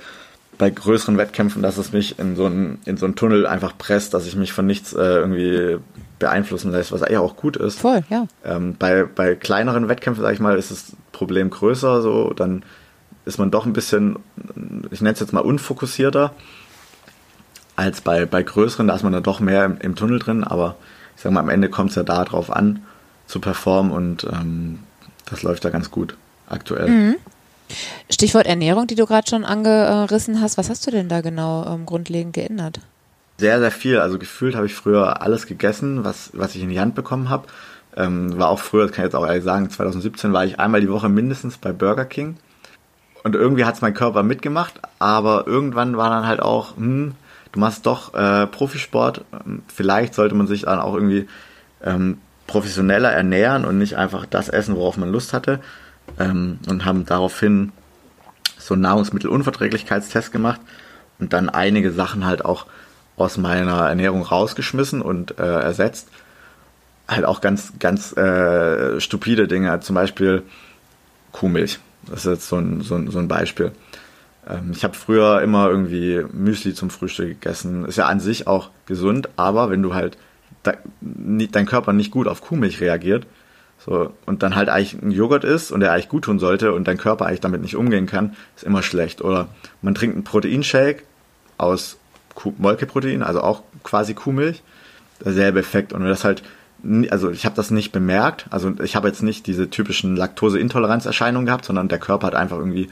bei größeren Wettkämpfen, dass es mich in so einen, in so einen Tunnel einfach presst, dass ich mich von nichts äh, irgendwie beeinflussen lässt, was eher auch gut ist. Voll, ja. Ähm, bei, bei kleineren Wettkämpfen, sag ich mal, ist das Problem größer, so, dann ist man doch ein bisschen, ich nenne es jetzt mal unfokussierter als bei, bei größeren, da ist man dann doch mehr im, im Tunnel drin, aber ich sag mal, am Ende kommt es ja da drauf an, zu performen und ähm, das läuft da ganz gut aktuell. Mhm. Stichwort Ernährung, die du gerade schon angerissen hast, was hast du denn da genau ähm, grundlegend geändert? Sehr, sehr viel. Also gefühlt habe ich früher alles gegessen, was, was ich in die Hand bekommen habe. Ähm, war auch früher, das kann ich jetzt auch ehrlich sagen, 2017 war ich einmal die Woche mindestens bei Burger King. Und irgendwie hat es mein Körper mitgemacht, aber irgendwann war dann halt auch, hm, du machst doch äh, Profisport, vielleicht sollte man sich dann auch irgendwie ähm, professioneller ernähren und nicht einfach das essen, worauf man Lust hatte. Ähm, und haben daraufhin so einen Nahrungsmittelunverträglichkeitstest gemacht und dann einige Sachen halt auch aus meiner Ernährung rausgeschmissen und äh, ersetzt. Halt auch ganz, ganz äh, stupide Dinge, zum Beispiel Kuhmilch. Das ist jetzt so ein, so ein, so ein Beispiel. Ähm, ich habe früher immer irgendwie Müsli zum Frühstück gegessen. Ist ja an sich auch gesund, aber wenn du halt de, dein Körper nicht gut auf Kuhmilch reagiert, so, und dann halt eigentlich ein Joghurt isst und der eigentlich gut tun sollte und dein Körper eigentlich damit nicht umgehen kann, ist immer schlecht. Oder man trinkt einen Proteinshake aus Molkeprotein, also auch quasi Kuhmilch, derselbe Effekt. Und wenn das halt, also ich habe das nicht bemerkt, also ich habe jetzt nicht diese typischen Laktoseintoleranzerscheinungen gehabt, sondern der Körper hat einfach irgendwie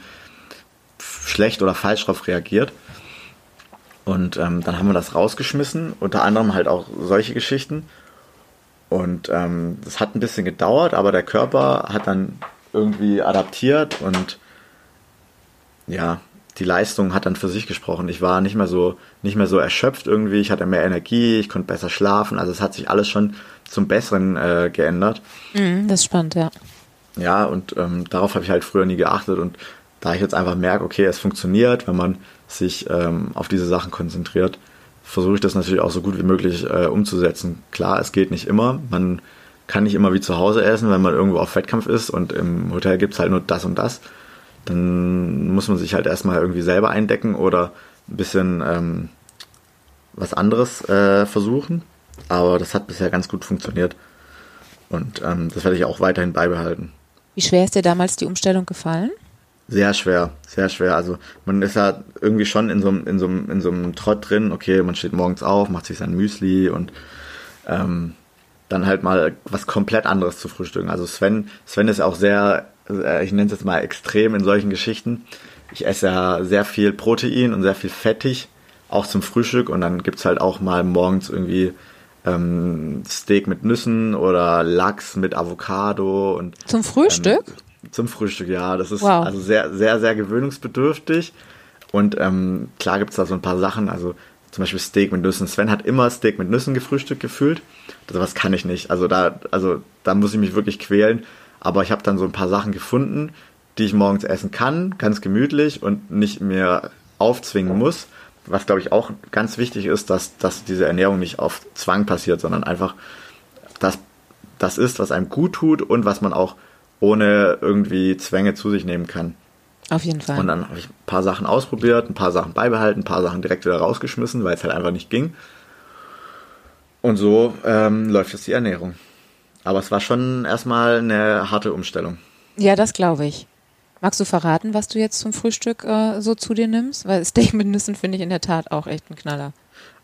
schlecht oder falsch darauf reagiert. Und ähm, dann haben wir das rausgeschmissen, unter anderem halt auch solche Geschichten. Und ähm, das hat ein bisschen gedauert, aber der Körper hat dann irgendwie adaptiert und ja, die Leistung hat dann für sich gesprochen. Ich war nicht mehr so, nicht mehr so erschöpft irgendwie, ich hatte mehr Energie, ich konnte besser schlafen. Also es hat sich alles schon zum Besseren äh, geändert. Mm, das ist spannend, ja. Ja, und ähm, darauf habe ich halt früher nie geachtet und da ich jetzt einfach merke, okay, es funktioniert, wenn man sich ähm, auf diese Sachen konzentriert, versuche ich das natürlich auch so gut wie möglich äh, umzusetzen. Klar, es geht nicht immer. Man kann nicht immer wie zu Hause essen, wenn man irgendwo auf Wettkampf ist und im Hotel gibt es halt nur das und das. Dann muss man sich halt erstmal irgendwie selber eindecken oder ein bisschen ähm, was anderes äh, versuchen. Aber das hat bisher ganz gut funktioniert. Und ähm, das werde ich auch weiterhin beibehalten. Wie schwer ist dir damals die Umstellung gefallen? Sehr schwer, sehr schwer. Also man ist ja irgendwie schon in so, einem, in, so einem, in so einem Trott drin, okay, man steht morgens auf, macht sich sein Müsli und ähm, dann halt mal was komplett anderes zu frühstücken. Also Sven, Sven ist auch sehr, äh, ich nenne es jetzt mal extrem in solchen Geschichten. Ich esse ja sehr viel Protein und sehr viel fettig, auch zum Frühstück und dann gibt's halt auch mal morgens irgendwie ähm, Steak mit Nüssen oder Lachs mit Avocado und zum Frühstück? Ähm, zum Frühstück, ja. Das ist wow. also sehr, sehr, sehr gewöhnungsbedürftig. Und ähm, klar gibt's da so ein paar Sachen, also zum Beispiel Steak mit Nüssen. Sven hat immer Steak mit Nüssen gefrühstückt gefühlt. Also was kann ich nicht. Also da, also da muss ich mich wirklich quälen. Aber ich habe dann so ein paar Sachen gefunden, die ich morgens essen kann, ganz gemütlich und nicht mehr aufzwingen muss. Was glaube ich auch ganz wichtig ist, dass, dass diese Ernährung nicht auf Zwang passiert, sondern einfach das, das ist, was einem gut tut und was man auch ohne irgendwie Zwänge zu sich nehmen kann. Auf jeden Fall. Und dann habe ich ein paar Sachen ausprobiert, ein paar Sachen beibehalten, ein paar Sachen direkt wieder rausgeschmissen, weil es halt einfach nicht ging. Und so ähm, läuft jetzt die Ernährung. Aber es war schon erstmal eine harte Umstellung. Ja, das glaube ich. Magst du verraten, was du jetzt zum Frühstück äh, so zu dir nimmst? Weil Steak mit Nüssen finde ich in der Tat auch echt ein Knaller.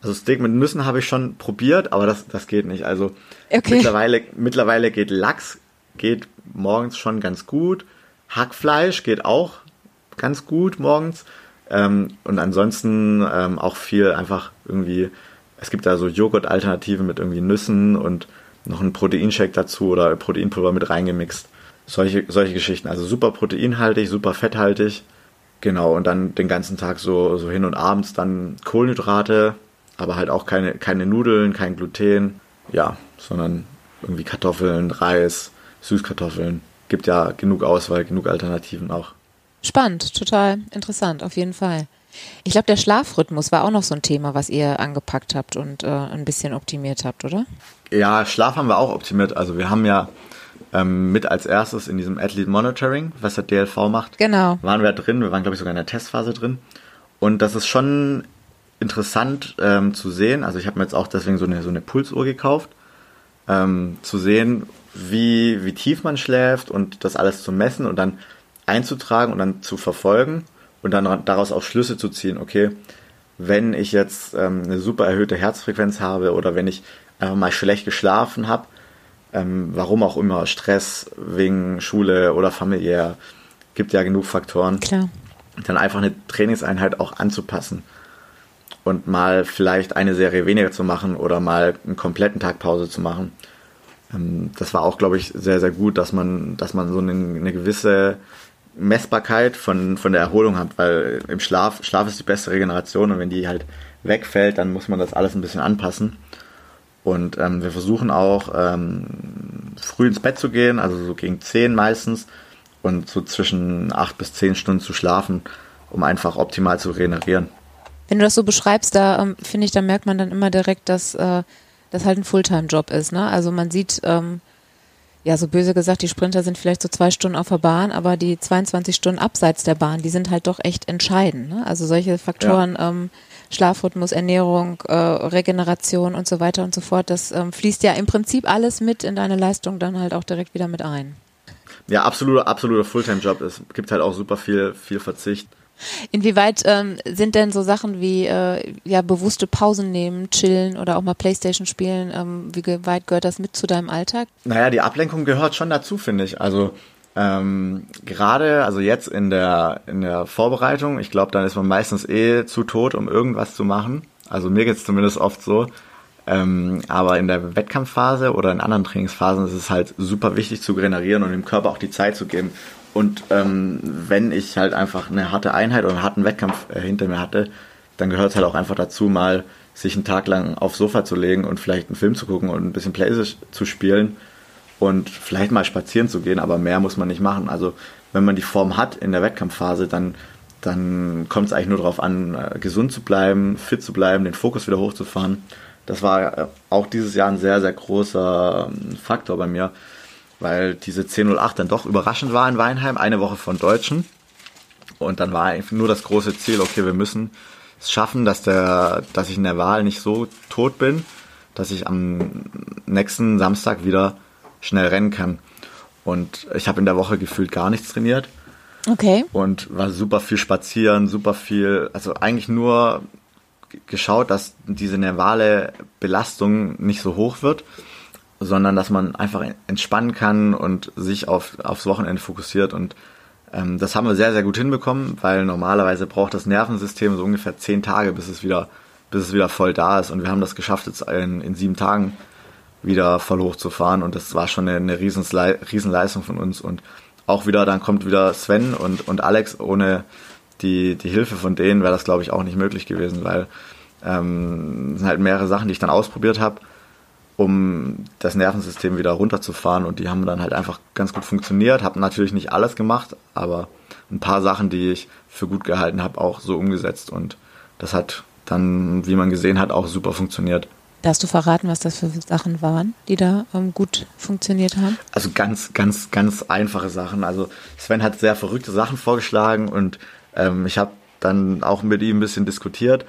Also Steak mit Nüssen habe ich schon probiert, aber das, das geht nicht. Also Okay. mittlerweile, mittlerweile geht Lachs, geht morgens schon ganz gut. Hackfleisch geht auch ganz gut morgens. Ähm, und ansonsten ähm, auch viel einfach irgendwie, es gibt da so Joghurt-Alternativen mit irgendwie Nüssen und noch einen Proteinshake dazu oder Proteinpulver mit reingemixt. Solche, solche Geschichten. Also super proteinhaltig, super fetthaltig. Genau, und dann den ganzen Tag so, so hin und abends dann Kohlenhydrate, aber halt auch keine, keine Nudeln, kein Gluten, ja, sondern irgendwie Kartoffeln, Reis, Süßkartoffeln. Gibt ja genug Auswahl, genug Alternativen auch. Spannend, total interessant, auf jeden Fall. Ich glaube, der Schlafrhythmus war auch noch so ein Thema, was ihr angepackt habt und äh, ein bisschen optimiert habt, oder? Ja, Schlaf haben wir auch optimiert. Also wir haben ja ähm, mit als erstes in diesem Athlete Monitoring, was der DLV macht, Genau. waren wir drin. Wir waren, glaube ich, sogar in der Testphase drin. Und das ist schon interessant ähm, zu sehen. Also ich habe mir jetzt auch deswegen so eine, so eine Pulsuhr gekauft, ähm, zu sehen, wie, wie tief man schläft und das alles zu messen und dann einzutragen und dann zu verfolgen und dann daraus auch Schlüsse zu ziehen. Okay, wenn ich jetzt ähm, eine super erhöhte Herzfrequenz habe oder wenn ich einfach mal schlecht geschlafen habe, ähm, warum auch immer, Stress wegen Schule oder familiär, gibt ja genug Faktoren Klar. dann einfach eine Trainingseinheit auch anzupassen und mal vielleicht eine Serie weniger zu machen oder mal einen kompletten Tag Pause zu machen. Ähm, Das war auch, glaube ich, sehr, sehr gut, dass man, dass man so eine, eine gewisse Messbarkeit von, von der Erholung hat, weil im Schlaf, Schlaf ist die beste Regeneration und wenn die halt wegfällt, dann muss man das alles ein bisschen anpassen. Und ähm, wir versuchen auch ähm, früh ins Bett zu gehen, also so gegen 10 meistens und so zwischen 8 bis 10 Stunden zu schlafen, um einfach optimal zu regenerieren. Wenn du das so beschreibst, da ähm, finde ich, da merkt man dann immer direkt, dass äh, das halt ein Fulltime-Job ist. Ne? Also man sieht, ähm, ja, so böse gesagt, die Sprinter sind vielleicht so zwei Stunden auf der Bahn, aber die 22 Stunden abseits der Bahn, die sind halt doch echt entscheidend. Ne? Also solche Faktoren, ähm, Schlafrhythmus, Ernährung, äh, Regeneration und so weiter und so fort, das ähm, fließt ja im Prinzip alles mit in deine Leistung dann halt auch direkt wieder mit ein. Ja, absoluter, absoluter Fulltime-Job. Es gibt halt auch super viel, viel Verzicht. Inwieweit ähm, sind denn so Sachen wie äh, ja bewusste Pausen nehmen, chillen oder auch mal Playstation spielen, ähm, wie weit gehört das mit zu deinem Alltag? Naja, die Ablenkung gehört schon dazu, finde ich. Also ähm, gerade, also jetzt in der, in der Vorbereitung, ich glaube, dann ist man meistens eh zu tot, um irgendwas zu machen. Also mir geht's zumindest oft so. Ähm, aber in der Wettkampfphase oder in anderen Trainingsphasen ist es halt super wichtig zu generieren und dem Körper auch die Zeit zu geben. Und ähm, wenn ich halt einfach eine harte Einheit oder einen harten Wettkampf äh, hinter mir hatte, dann gehört es halt auch einfach dazu, mal sich einen Tag lang aufs Sofa zu legen und vielleicht einen Film zu gucken und ein bisschen Playstation zu spielen und vielleicht mal spazieren zu gehen, aber mehr muss man nicht machen. Also wenn man die Form hat in der Wettkampfphase, dann, dann kommt es eigentlich nur darauf an, äh, gesund zu bleiben, fit zu bleiben, den Fokus wieder hochzufahren. Das war äh, auch dieses Jahr ein sehr, sehr großer ähm, Faktor bei mir, weil diese 10.08 dann doch überraschend war in Weinheim, eine Woche von Deutschen. Und dann war eigentlich nur das große Ziel, okay, wir müssen es schaffen, dass, der, dass ich in der Wahl nicht so tot bin, dass ich am nächsten Samstag wieder schnell rennen kann. Und ich habe in der Woche gefühlt gar nichts trainiert Okay. und war super viel spazieren, super viel, also eigentlich nur geschaut, dass diese nervale Belastung nicht so hoch wird, sondern dass man einfach entspannen kann und sich auf, aufs Wochenende fokussiert. Und ähm, das haben wir sehr, sehr gut hinbekommen, weil normalerweise braucht das Nervensystem so ungefähr zehn Tage, bis es wieder, bis es wieder voll da ist. Und wir haben das geschafft, jetzt in, in sieben Tagen wieder voll hochzufahren. Und das war schon eine, eine Riesenleistung von uns. Und auch wieder, dann kommt wieder Sven und, und Alex, ohne die, die Hilfe von denen wäre das glaube ich auch nicht möglich gewesen, weil ähm, sind halt mehrere Sachen, die ich dann ausprobiert habe, um das Nervensystem wieder runterzufahren und die haben dann halt einfach ganz gut funktioniert, habe natürlich nicht alles gemacht, aber ein paar Sachen, die ich für gut gehalten habe, auch so umgesetzt und das hat dann, wie man gesehen hat, auch super funktioniert. Darfst du verraten, was das für Sachen waren, die da ähm, gut funktioniert haben? Also ganz, ganz, ganz einfache Sachen. Also Sven hat sehr verrückte Sachen vorgeschlagen und ähm, ich habe dann auch mit ihm ein bisschen diskutiert.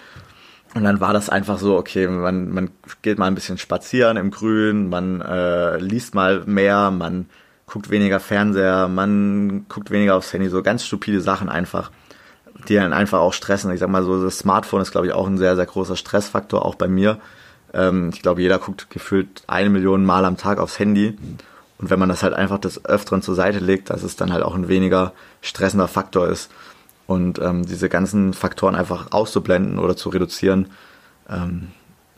Und dann war das einfach so, okay, man, man geht mal ein bisschen spazieren im Grün, man äh, liest mal mehr, man guckt weniger Fernseher, man guckt weniger aufs Handy, so ganz stupide Sachen einfach, die dann einfach auch stressen. Ich sag mal so, das Smartphone ist, glaube ich, auch ein sehr, sehr großer Stressfaktor, auch bei mir. Ähm, ich glaube, jeder guckt gefühlt eine Million Mal am Tag aufs Handy. Und wenn man das halt einfach des Öfteren zur Seite legt, dass es dann halt auch ein weniger stressender Faktor ist. Und ähm, diese ganzen Faktoren einfach auszublenden oder zu reduzieren, ähm,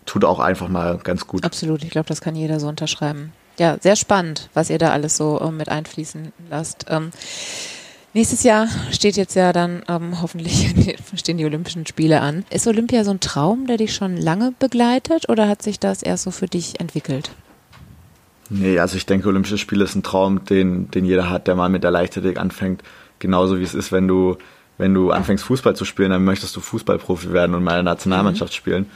tut auch einfach mal ganz gut. Absolut, ich glaube, das kann jeder so unterschreiben. Ja, sehr spannend, was ihr da alles so ähm, mit einfließen lasst. Ähm, nächstes Jahr steht jetzt ja dann ähm, hoffentlich <laughs> stehen die Olympischen Spiele an. Ist Olympia so ein Traum, der dich schon lange begleitet oder hat sich das erst so für dich entwickelt? Nee, also ich denke, Olympische Spiele ist ein Traum, den, den jeder hat, der mal mit der Leichtathletik anfängt. Genauso wie es ist, wenn du wenn du anfängst Fußball zu spielen, dann möchtest du Fußballprofi werden und mal in der Nationalmannschaft mhm. spielen.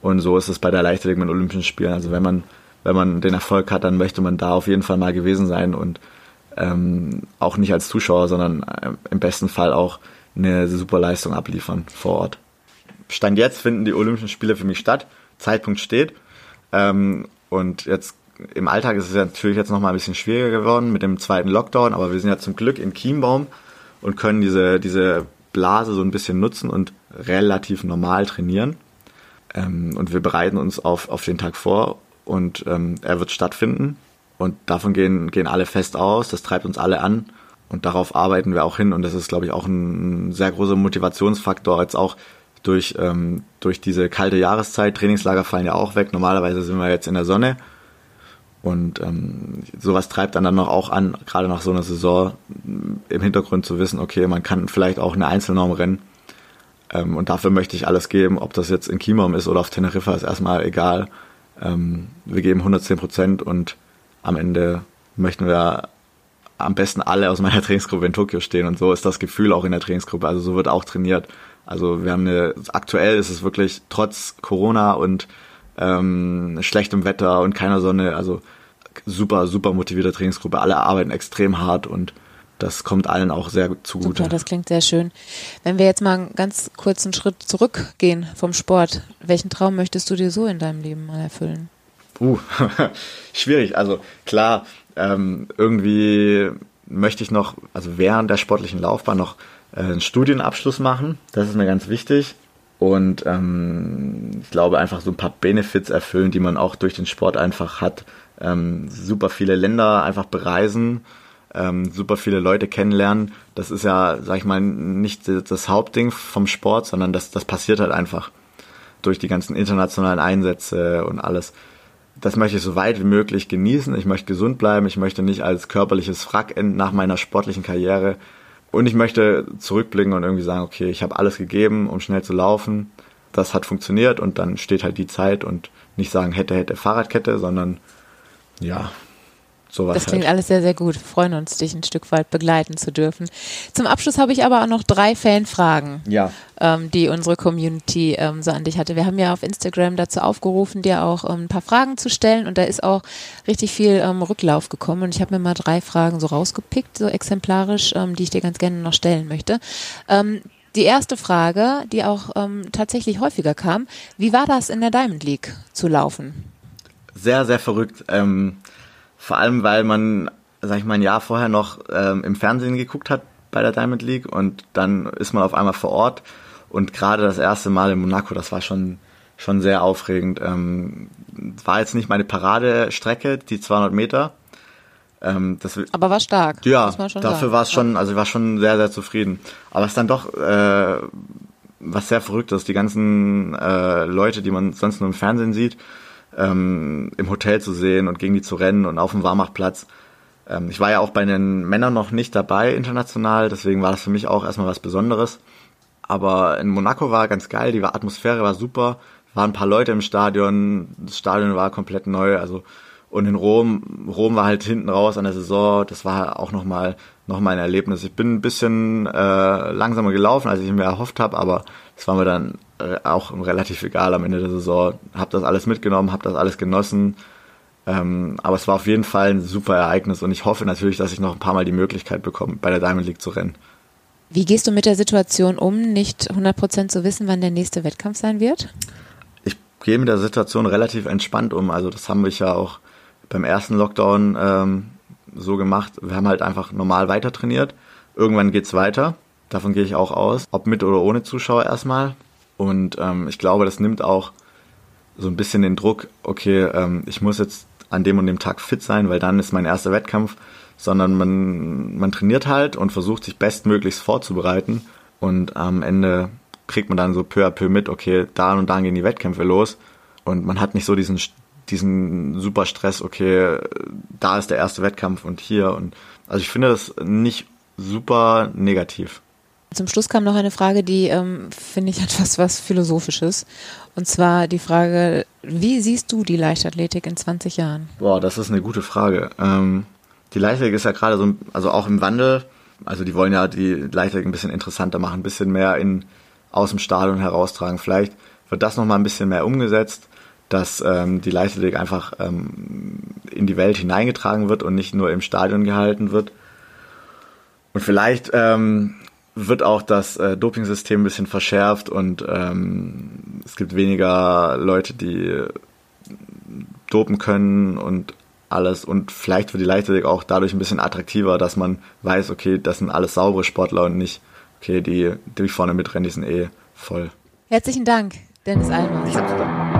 Und so ist es bei der Leichtathletik mit Olympischen Spielen. Also wenn man, wenn man den Erfolg hat, dann möchte man da auf jeden Fall mal gewesen sein und ähm, auch nicht als Zuschauer, sondern äh, im besten Fall auch eine super Leistung abliefern vor Ort. Stand jetzt finden die Olympischen Spiele für mich statt. Zeitpunkt steht. Ähm, und jetzt im Alltag ist es natürlich jetzt nochmal ein bisschen schwieriger geworden mit dem zweiten Lockdown, aber wir sind ja zum Glück in Chiembaum und können diese, diese Blase so ein bisschen nutzen und relativ normal trainieren. Ähm, und wir bereiten uns auf, auf den Tag vor und ähm, er wird stattfinden. Und davon gehen, gehen alle fest aus, das treibt uns alle an und darauf arbeiten wir auch hin. Und das ist, glaube ich, auch ein sehr großer Motivationsfaktor, jetzt auch durch, ähm, durch diese kalte Jahreszeit. Trainingslager fallen ja auch weg. Normalerweise sind wir jetzt in der Sonne und ähm, sowas treibt dann dann noch auch an, gerade nach so einer Saison im Hintergrund zu wissen, okay, man kann vielleicht auch eine Einzelnorm rennen. Ähm, und dafür möchte ich alles geben, ob das jetzt in Chiembaum ist oder auf Teneriffa, ist erstmal egal. Ähm, wir geben 110 Prozent und am Ende möchten wir am besten alle aus meiner <laughs> Trainingsgruppe in Tokio stehen. Und so ist das Gefühl auch in der Trainingsgruppe. Also so wird auch trainiert. Also wir haben eine, aktuell ist es wirklich trotz Corona und ähm, schlechtem Wetter und keiner Sonne, also super, super motivierte Trainingsgruppe. Alle arbeiten extrem hart und das kommt allen auch sehr zugute. Super, das klingt sehr schön. Wenn wir jetzt mal einen ganz kurzen Schritt zurückgehen vom Sport, welchen Traum möchtest du dir so in deinem Leben mal erfüllen? Uh, <laughs> schwierig. Also klar, ähm, irgendwie möchte ich noch, also während der sportlichen Laufbahn noch äh, einen Studienabschluss machen. Das ist mir ganz wichtig. Und ähm, ich glaube einfach so ein paar Benefits erfüllen, die man auch durch den Sport einfach hat ähm, super viele Länder einfach bereisen, ähm, super viele Leute kennenlernen. Das ist ja, sag ich mal, nicht das Hauptding vom Sport, sondern das, das passiert halt einfach durch die ganzen internationalen Einsätze und alles. Das möchte ich so weit wie möglich genießen. Ich möchte gesund bleiben. Ich möchte nicht als körperliches enden nach meiner sportlichen Karriere. Und ich möchte zurückblicken und irgendwie sagen, okay, ich habe alles gegeben, um schnell zu laufen. Das hat funktioniert und dann steht halt die Zeit und nicht sagen, hätte, hätte Fahrradkette, sondern ja, sowas. Das klingt halt. alles sehr, sehr gut. Wir freuen uns, dich ein Stück weit begleiten zu dürfen. Zum Abschluss habe ich aber auch noch drei Fanfragen, ja. ähm, die unsere Community ähm, so an dich hatte. Wir haben ja auf Instagram dazu aufgerufen, dir auch ähm, ein paar Fragen zu stellen und da ist auch richtig viel ähm, Rücklauf gekommen und ich habe mir mal drei Fragen so rausgepickt, so exemplarisch, ähm, die ich dir ganz gerne noch stellen möchte. Ähm, die erste Frage, die auch tatsächlich häufiger kam, wie war das in der Diamond League zu laufen? sehr, sehr verrückt. Vor allem, weil man, sag ich mal, ein Jahr vorher noch ähm, im Fernsehen geguckt hat bei der Diamond League und dann ist man auf einmal vor Ort und gerade das erste Mal in Monaco, das war schon schon sehr aufregend. Ähm, war jetzt nicht meine Paradestrecke, die 200 Meter. Ähm, das, Aber war stark. Ja, dafür war es schon, also ich war schon sehr, sehr zufrieden. Aber es ist dann doch äh, was sehr verrücktes. Die ganzen äh, Leute, die man sonst nur im Fernsehen sieht, ähm, im Hotel zu sehen und gegen die zu rennen und auf dem Warmachplatz. Ähm, ich war ja auch bei den Männern noch nicht dabei international, deswegen war das für mich auch erstmal was Besonderes. Aber in Monaco war ganz geil, die Atmosphäre war super, waren ein paar Leute im Stadion, das Stadion war komplett neu, also Und in Rom, Rom war halt hinten raus an der Saison, das war auch nochmal noch mal ein Erlebnis. Ich bin ein bisschen äh, langsamer gelaufen, als ich mir erhofft habe, aber es war mir dann äh, auch relativ egal am Ende der Saison. Hab das alles mitgenommen, hab das alles genossen. Ähm, aber es war auf jeden Fall ein super Ereignis und ich hoffe natürlich, dass ich noch ein paar Mal die Möglichkeit bekomme, bei der Diamond League zu rennen. Wie gehst du mit der Situation um, nicht 100% zu wissen, wann der nächste Wettkampf sein wird? Ich gehe mit der Situation relativ entspannt um. Also das haben wir ja auch beim ersten Lockdown ähm, so gemacht. Wir haben halt einfach normal weiter trainiert. Irgendwann geht's weiter. Davon gehe ich auch aus. Ob mit oder ohne Zuschauer erstmal. Und ähm, ich glaube, das nimmt auch so ein bisschen den Druck, okay, ähm, ich muss jetzt an dem und dem Tag fit sein, weil dann ist mein erster Wettkampf, sondern man, man trainiert halt und versucht sich bestmöglichst vorzubereiten. Und am Ende kriegt man dann so peu à peu mit, okay, da und dann gehen die Wettkämpfe los. Und man hat nicht so diesen, diesen super Stress, okay, da ist der erste Wettkampf und hier. Und also ich finde das nicht super negativ. Zum Schluss kam noch eine Frage, die ähm, finde ich <laughs> etwas was Philosophisches. Und zwar die Frage, wie siehst du die Leichtathletik in 20 Jahren? Boah, das ist eine gute Frage. Ähm, die Leichtathletik ist ja gerade so, also auch im Wandel. Also die wollen ja die Leichtathletik ein bisschen interessanter machen, ein bisschen mehr in, aus dem Stadion heraustragen. Vielleicht wird das nochmal ein bisschen mehr umgesetzt, dass ähm, die Leichtathletik einfach ähm, in die Welt hineingetragen wird und nicht nur im Stadion gehalten wird. Und vielleicht ähm, wird auch das äh, Dopingsystem ein bisschen verschärft und ähm, es gibt weniger Leute, die dopen können und alles und vielleicht wird die Leichtathletik auch dadurch ein bisschen attraktiver, dass man weiß, okay, das sind alles saubere Sportler und nicht, okay, die, die vorne mitrennen, die sind eh voll. Herzlichen Dank, Dennis Almer. Ich hab's